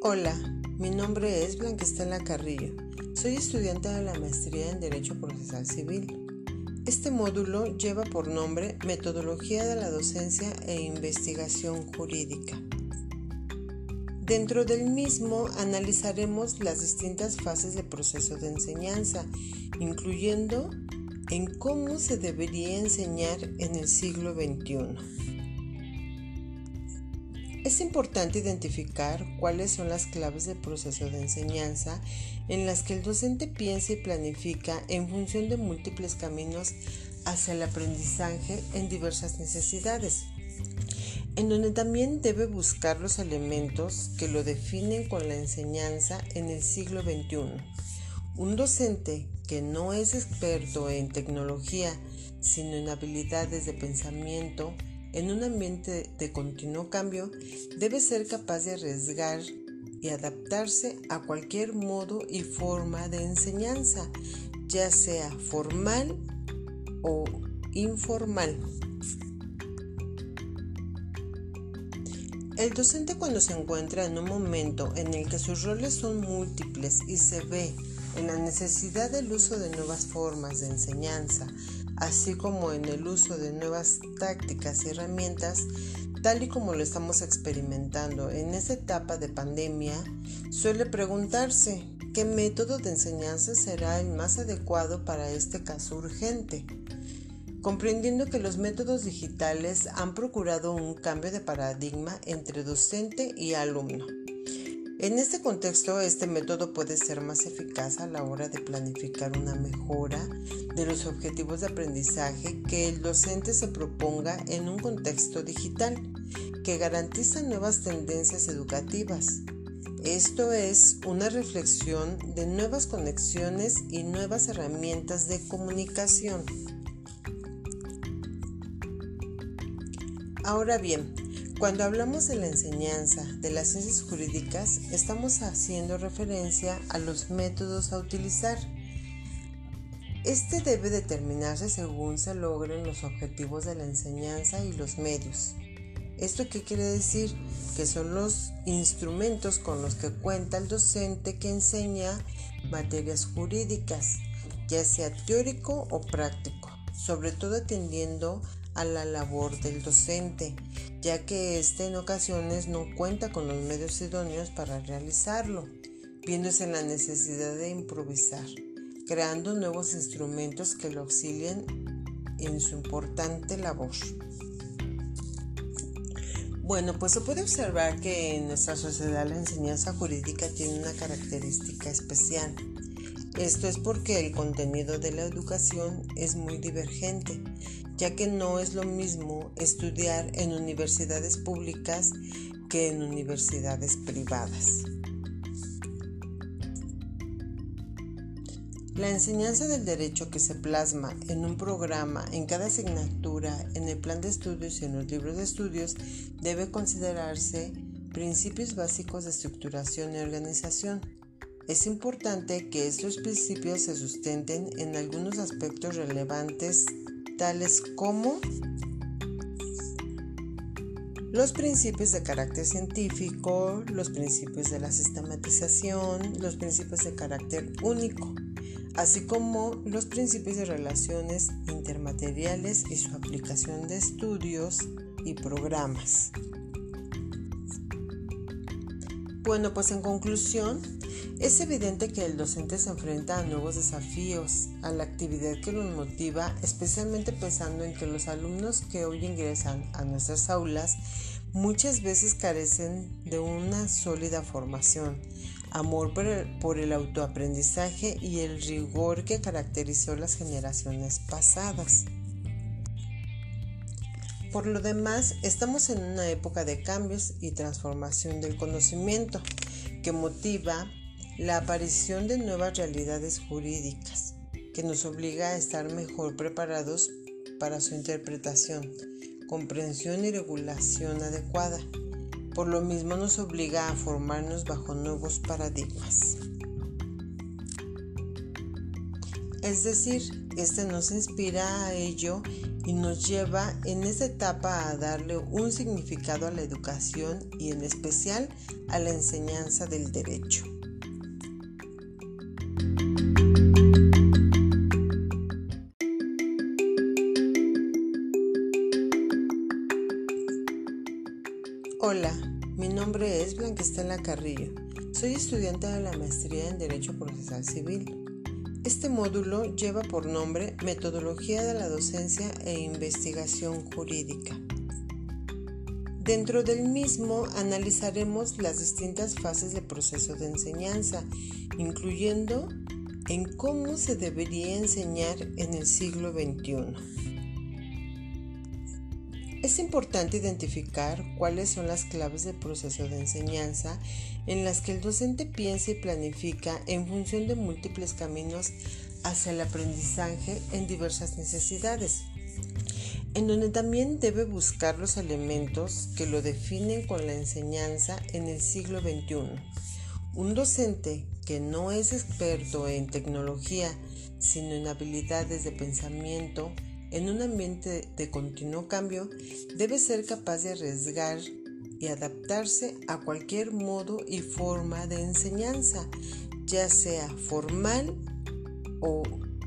Hola, mi nombre es Blanquestela Carrillo. Soy estudiante de la maestría en Derecho Procesal Civil. Este módulo lleva por nombre Metodología de la Docencia e Investigación Jurídica. Dentro del mismo analizaremos las distintas fases del proceso de enseñanza, incluyendo en cómo se debería enseñar en el siglo XXI. Es importante identificar cuáles son las claves del proceso de enseñanza en las que el docente piensa y planifica en función de múltiples caminos hacia el aprendizaje en diversas necesidades, en donde también debe buscar los elementos que lo definen con la enseñanza en el siglo XXI. Un docente que no es experto en tecnología, sino en habilidades de pensamiento, en un ambiente de continuo cambio, debe ser capaz de arriesgar y adaptarse a cualquier modo y forma de enseñanza, ya sea formal o informal. El docente cuando se encuentra en un momento en el que sus roles son múltiples y se ve en la necesidad del uso de nuevas formas de enseñanza, así como en el uso de nuevas tácticas y herramientas, tal y como lo estamos experimentando en esta etapa de pandemia, suele preguntarse qué método de enseñanza será el más adecuado para este caso urgente, comprendiendo que los métodos digitales han procurado un cambio de paradigma entre docente y alumno. En este contexto, este método puede ser más eficaz a la hora de planificar una mejora de los objetivos de aprendizaje que el docente se proponga en un contexto digital que garantiza nuevas tendencias educativas. Esto es una reflexión de nuevas conexiones y nuevas herramientas de comunicación. Ahora bien, cuando hablamos de la enseñanza de las ciencias jurídicas, estamos haciendo referencia a los métodos a utilizar. Este debe determinarse según se logren los objetivos de la enseñanza y los medios. ¿Esto qué quiere decir? Que son los instrumentos con los que cuenta el docente que enseña materias jurídicas, ya sea teórico o práctico, sobre todo atendiendo a la labor del docente, ya que éste en ocasiones no cuenta con los medios idóneos para realizarlo, viéndose en la necesidad de improvisar, creando nuevos instrumentos que lo auxilien en su importante labor. Bueno, pues se puede observar que en nuestra sociedad la enseñanza jurídica tiene una característica especial. Esto es porque el contenido de la educación es muy divergente, ya que no es lo mismo estudiar en universidades públicas que en universidades privadas. La enseñanza del derecho que se plasma en un programa, en cada asignatura, en el plan de estudios y en los libros de estudios debe considerarse principios básicos de estructuración y organización. Es importante que estos principios se sustenten en algunos aspectos relevantes tales como los principios de carácter científico, los principios de la sistematización, los principios de carácter único, así como los principios de relaciones intermateriales y su aplicación de estudios y programas. Bueno, pues en conclusión, es evidente que el docente se enfrenta a nuevos desafíos, a la actividad que los motiva, especialmente pensando en que los alumnos que hoy ingresan a nuestras aulas muchas veces carecen de una sólida formación, amor por el, por el autoaprendizaje y el rigor que caracterizó las generaciones pasadas. Por lo demás, estamos en una época de cambios y transformación del conocimiento que motiva la aparición de nuevas realidades jurídicas que nos obliga a estar mejor preparados para su interpretación, comprensión y regulación adecuada. Por lo mismo nos obliga a formarnos bajo nuevos paradigmas. Es decir, este nos inspira a ello y nos lleva en esta etapa a darle un significado a la educación y en especial a la enseñanza del derecho. Hola, mi nombre es Blanquestela Carrillo. Soy estudiante de la maestría en Derecho Procesal Civil. Este módulo lleva por nombre Metodología de la Docencia e Investigación Jurídica. Dentro del mismo analizaremos las distintas fases del proceso de enseñanza, incluyendo en cómo se debería enseñar en el siglo XXI. Es importante identificar cuáles son las claves del proceso de enseñanza en las que el docente piensa y planifica en función de múltiples caminos hacia el aprendizaje en diversas necesidades, en donde también debe buscar los elementos que lo definen con la enseñanza en el siglo XXI. Un docente que no es experto en tecnología, sino en habilidades de pensamiento, en un ambiente de continuo cambio, debe ser capaz de arriesgar y adaptarse a cualquier modo y forma de enseñanza, ya sea formal o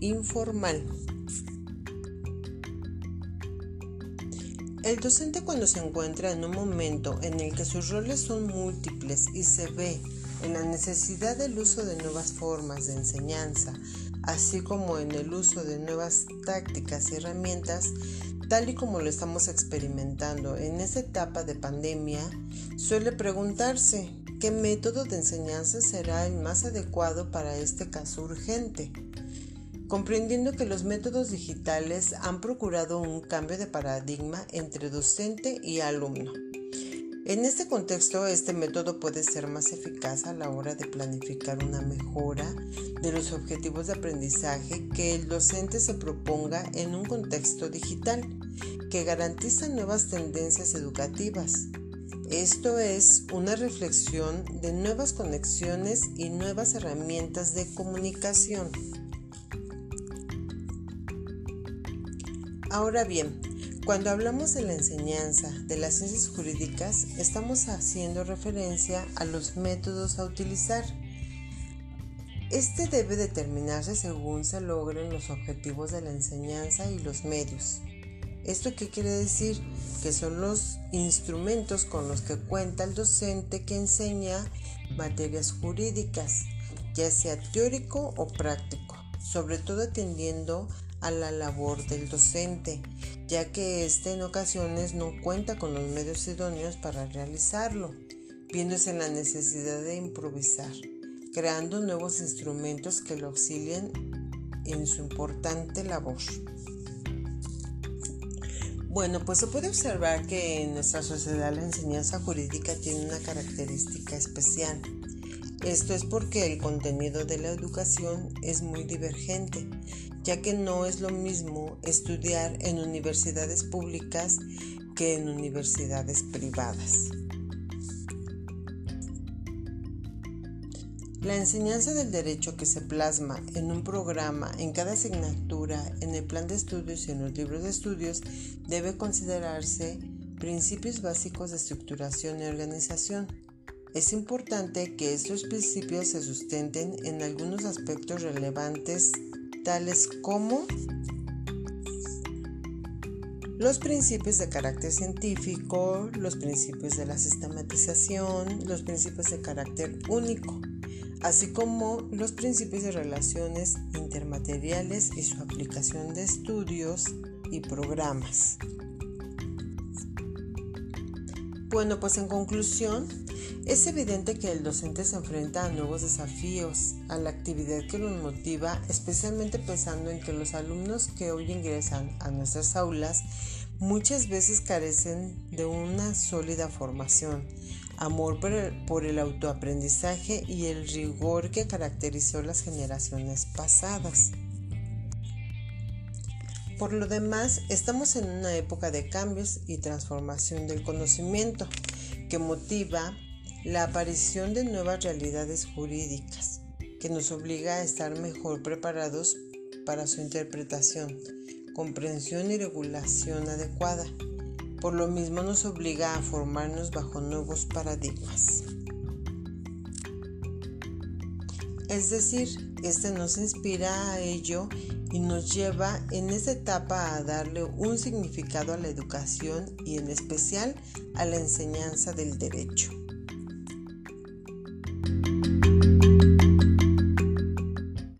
informal. El docente cuando se encuentra en un momento en el que sus roles son múltiples y se ve en la necesidad del uso de nuevas formas de enseñanza, así como en el uso de nuevas tácticas y herramientas, tal y como lo estamos experimentando en esta etapa de pandemia, suele preguntarse qué método de enseñanza será el más adecuado para este caso urgente, comprendiendo que los métodos digitales han procurado un cambio de paradigma entre docente y alumno. En este contexto, este método puede ser más eficaz a la hora de planificar una mejora de los objetivos de aprendizaje que el docente se proponga en un contexto digital que garantiza nuevas tendencias educativas. Esto es una reflexión de nuevas conexiones y nuevas herramientas de comunicación. Ahora bien, cuando hablamos de la enseñanza de las ciencias jurídicas, estamos haciendo referencia a los métodos a utilizar. Este debe determinarse según se logren los objetivos de la enseñanza y los medios. ¿Esto qué quiere decir? Que son los instrumentos con los que cuenta el docente que enseña materias jurídicas, ya sea teórico o práctico, sobre todo atendiendo a la labor del docente, ya que éste en ocasiones no cuenta con los medios idóneos para realizarlo, viéndose en la necesidad de improvisar, creando nuevos instrumentos que lo auxilien en su importante labor. Bueno, pues se puede observar que en nuestra sociedad la enseñanza jurídica tiene una característica especial. Esto es porque el contenido de la educación es muy divergente, ya que no es lo mismo estudiar en universidades públicas que en universidades privadas. La enseñanza del derecho que se plasma en un programa, en cada asignatura, en el plan de estudios y en los libros de estudios debe considerarse principios básicos de estructuración y organización. Es importante que estos principios se sustenten en algunos aspectos relevantes tales como los principios de carácter científico, los principios de la sistematización, los principios de carácter único, así como los principios de relaciones intermateriales y su aplicación de estudios y programas. Bueno, pues en conclusión, es evidente que el docente se enfrenta a nuevos desafíos, a la actividad que los motiva, especialmente pensando en que los alumnos que hoy ingresan a nuestras aulas muchas veces carecen de una sólida formación, amor por el, por el, autoaprendizaje y el rigor que caracterizó las generaciones pasadas. Por lo demás, estamos en una época de cambios y transformación del conocimiento que motiva la aparición de nuevas realidades jurídicas que nos obliga a estar mejor preparados para su interpretación, comprensión y regulación adecuada. Por lo mismo nos obliga a formarnos bajo nuevos paradigmas. Es decir, este nos inspira a ello y nos lleva en esta etapa a darle un significado a la educación y en especial a la enseñanza del derecho.